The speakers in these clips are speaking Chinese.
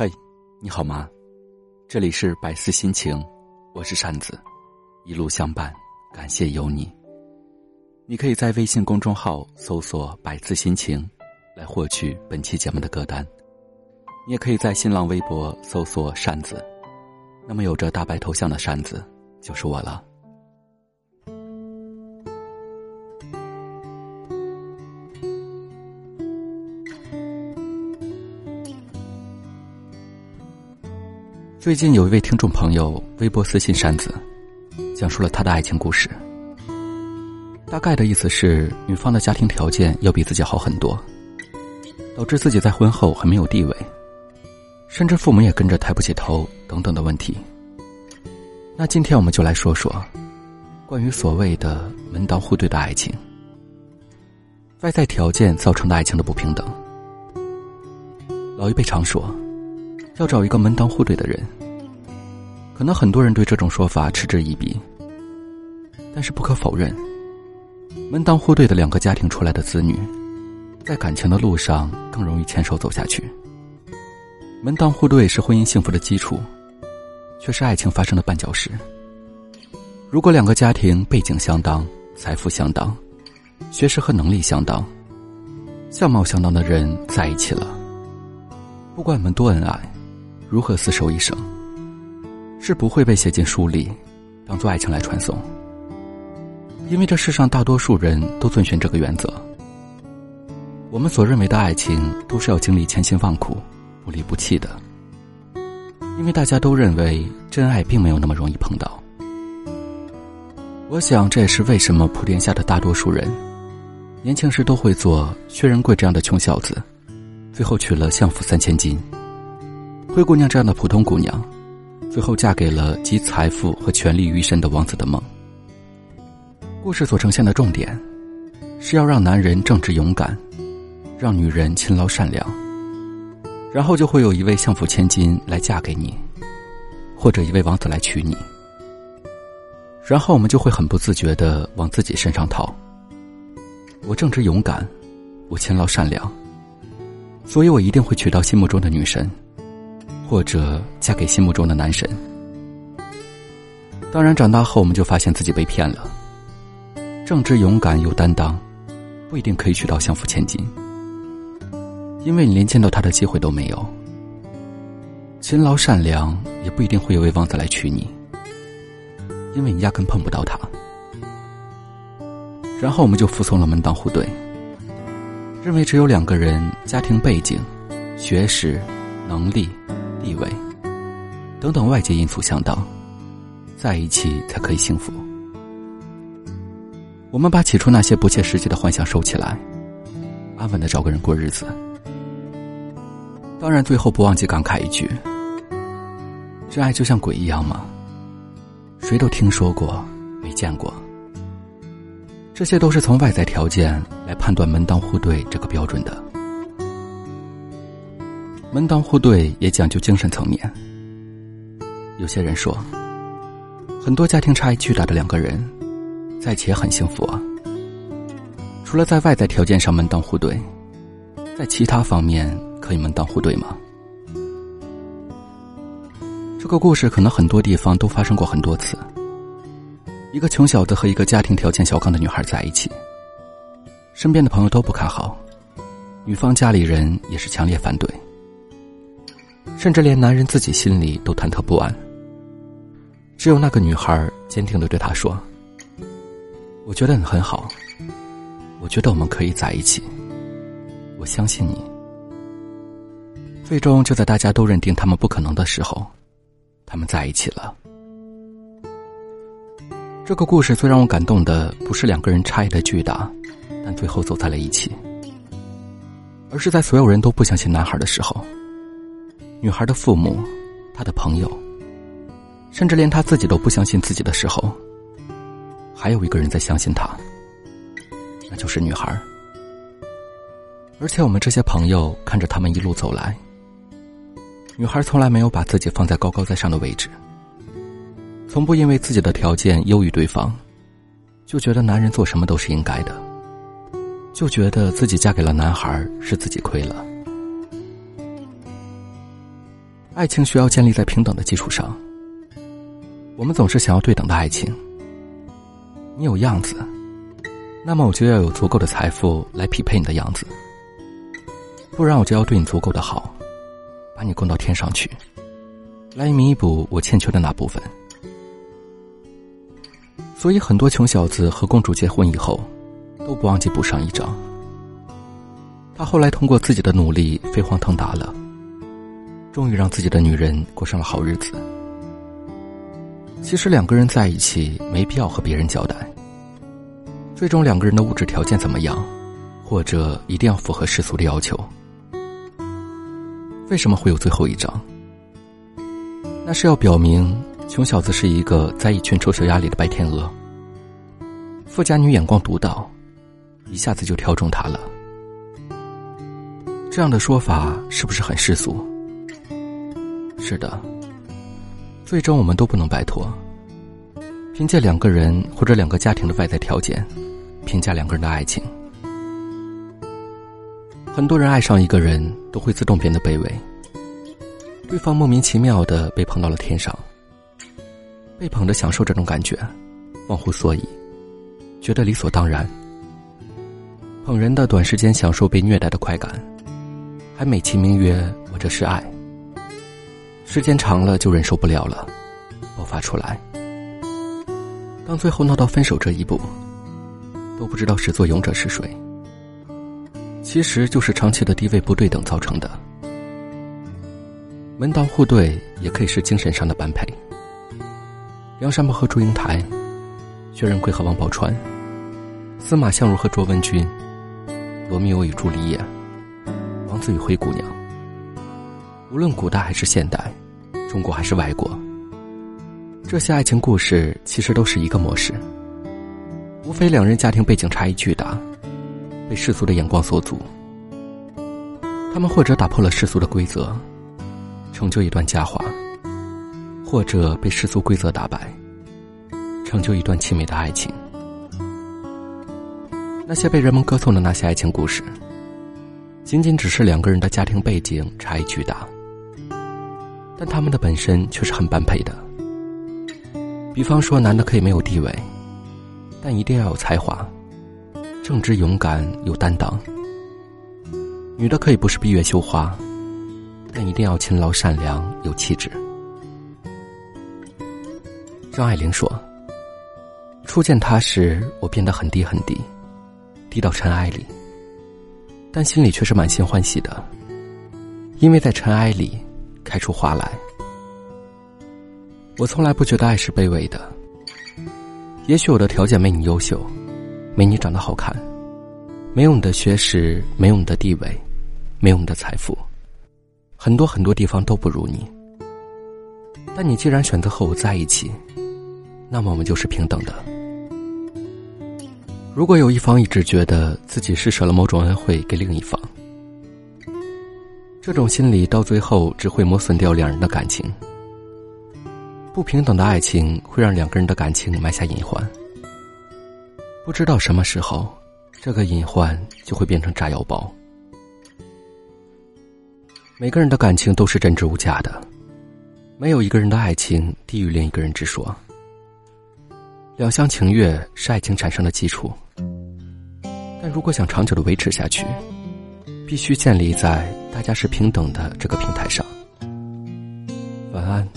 嘿，你好吗？这里是百思心情，我是扇子，一路相伴，感谢有你。你可以在微信公众号搜索“百思心情”，来获取本期节目的歌单。你也可以在新浪微博搜索“扇子”，那么有着大白头像的扇子就是我了。最近有一位听众朋友微博私信扇子，讲述了他的爱情故事。大概的意思是，女方的家庭条件要比自己好很多，导致自己在婚后很没有地位，甚至父母也跟着抬不起头等等的问题。那今天我们就来说说，关于所谓的门当户对的爱情，外在条件造成的爱情的不平等。老一辈常说。要找一个门当户对的人，可能很多人对这种说法嗤之以鼻。但是不可否认，门当户对的两个家庭出来的子女，在感情的路上更容易牵手走下去。门当户对是婚姻幸福的基础，却是爱情发生的绊脚石。如果两个家庭背景相当、财富相当、学识和能力相当、相貌相当的人在一起了，不管你们多恩爱。如何厮守一生，是不会被写进书里，当做爱情来传颂。因为这世上大多数人都遵循这个原则。我们所认为的爱情，都是要经历千辛万苦、不离不弃的。因为大家都认为真爱并没有那么容易碰到。我想这也是为什么普天下的大多数人，年轻时都会做薛仁贵这样的穷小子，最后娶了相府三千金。灰姑娘这样的普通姑娘，最后嫁给了集财富和权力于一身的王子的梦。故事所呈现的重点，是要让男人正直勇敢，让女人勤劳善良，然后就会有一位相府千金来嫁给你，或者一位王子来娶你，然后我们就会很不自觉的往自己身上套。我正直勇敢，我勤劳善良，所以我一定会娶到心目中的女神。或者嫁给心目中的男神。当然，长大后我们就发现自己被骗了。正直、勇敢、有担当，不一定可以娶到相夫千金，因为你连见到他的机会都没有。勤劳善良，也不一定会有位王子来娶你，因为你压根碰不到他。然后我们就服从了门当户对，认为只有两个人家庭背景、学识、能力。地位等等外界因素相当，在一起才可以幸福。我们把起初那些不切实际的幻想收起来，安稳的找个人过日子。当然，最后不忘记感慨一句：真爱就像鬼一样吗？谁都听说过，没见过。这些都是从外在条件来判断门当户对这个标准的。门当户对也讲究精神层面。有些人说，很多家庭差异巨大的两个人，在一起也很幸福啊。除了在外在条件上门当户对，在其他方面可以门当户对吗？这个故事可能很多地方都发生过很多次。一个穷小子和一个家庭条件小康的女孩在一起，身边的朋友都不看好，女方家里人也是强烈反对。甚至连男人自己心里都忐忑不安。只有那个女孩坚定的对他说：“我觉得你很好，我觉得我们可以在一起，我相信你。”最终就在大家都认定他们不可能的时候，他们在一起了。这个故事最让我感动的不是两个人差异的巨大，但最后走在了一起，而是在所有人都不相信男孩的时候。女孩的父母，她的朋友，甚至连她自己都不相信自己的时候，还有一个人在相信她，那就是女孩。而且我们这些朋友看着他们一路走来，女孩从来没有把自己放在高高在上的位置，从不因为自己的条件优于对方，就觉得男人做什么都是应该的，就觉得自己嫁给了男孩是自己亏了。爱情需要建立在平等的基础上。我们总是想要对等的爱情。你有样子，那么我就要有足够的财富来匹配你的样子，不然我就要对你足够的好，把你供到天上去，来弥补我欠缺的那部分。所以，很多穷小子和公主结婚以后，都不忘记补上一张。他后来通过自己的努力飞黄腾达了，终于让自己的女人过上了好日子。其实两个人在一起没必要和别人交代。最终两个人的物质条件怎么样，或者一定要符合世俗的要求？为什么会有最后一章？那是要表明穷小子是一个在一群臭小鸭里的白天鹅，富家女眼光独到，一下子就挑中他了。这样的说法是不是很世俗？是的。最终我们都不能摆脱，凭借两个人或者两个家庭的外在条件，评价两个人的爱情。很多人爱上一个人都会自动变得卑微，对方莫名其妙的被捧到了天上，被捧着享受这种感觉，忘乎所以，觉得理所当然。捧人的短时间享受被虐待的快感，还美其名曰我这是爱。时间长了就忍受不了了，爆发出来。当最后闹到分手这一步，都不知道始作俑者是谁。其实就是长期的地位不对等造成的。门当户对也可以是精神上的般配。梁山伯和祝英台，薛仁贵和王宝钏，司马相如和卓文君，罗密欧与朱丽叶，王子与灰姑娘。无论古代还是现代，中国还是外国，这些爱情故事其实都是一个模式，无非两人家庭背景差异巨大，被世俗的眼光所阻。他们或者打破了世俗的规则，成就一段佳话；或者被世俗规则打败，成就一段凄美的爱情。那些被人们歌颂的那些爱情故事，仅仅只是两个人的家庭背景差异巨大。但他们的本身却是很般配的。比方说，男的可以没有地位，但一定要有才华、正直、勇敢、有担当；女的可以不是闭月羞花，但一定要勤劳、善良、有气质。张爱玲说：“初见他时，我变得很低很低，低到尘埃里，但心里却是满心欢喜的，因为在尘埃里。”开出花来。我从来不觉得爱是卑微的。也许我的条件没你优秀，没你长得好看，没有你的学识，没有你的地位，没有你的财富，很多很多地方都不如你。但你既然选择和我在一起，那么我们就是平等的。如果有一方一直觉得自己施舍了某种恩惠给另一方，这种心理到最后只会磨损掉两人的感情。不平等的爱情会让两个人的感情埋下隐患，不知道什么时候，这个隐患就会变成炸药包。每个人的感情都是真挚无价的，没有一个人的爱情低于另一个人之说。两厢情愿是爱情产生的基础，但如果想长久的维持下去，必须建立在大家是平等的这个平台上。晚安，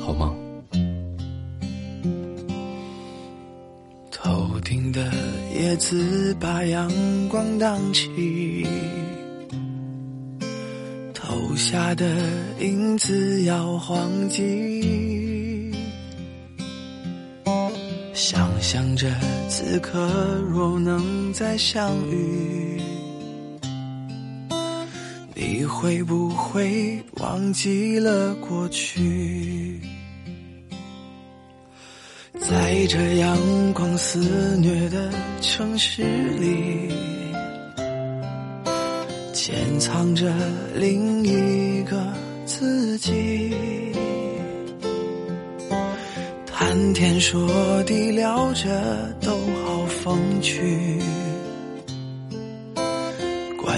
好梦。头顶的叶子把阳光荡起，投下的影子摇晃起，想象着此刻若能再相遇。你会不会忘记了过去？在这阳光肆虐的城市里，潜藏着另一个自己。谈天说地聊着都好风趣。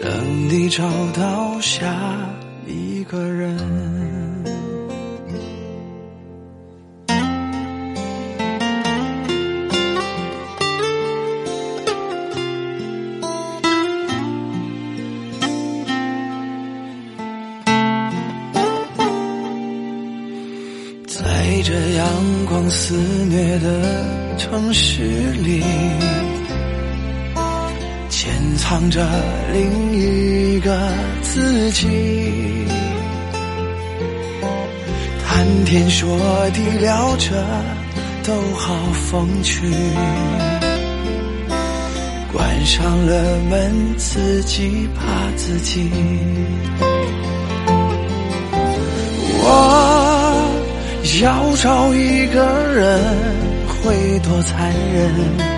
等你找到下一个人。藏着另一个自己。谈天说地聊着都好风趣，关上了门，自己怕自己。我。要找一个人会多残忍？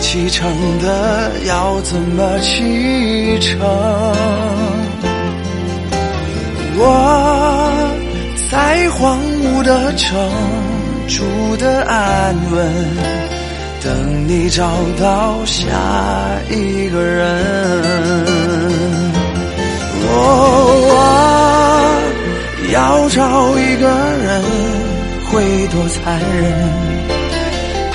启程的要怎么启程？我在荒芜的城住的安稳，等你找到下一个人。我要找一个人会多残忍？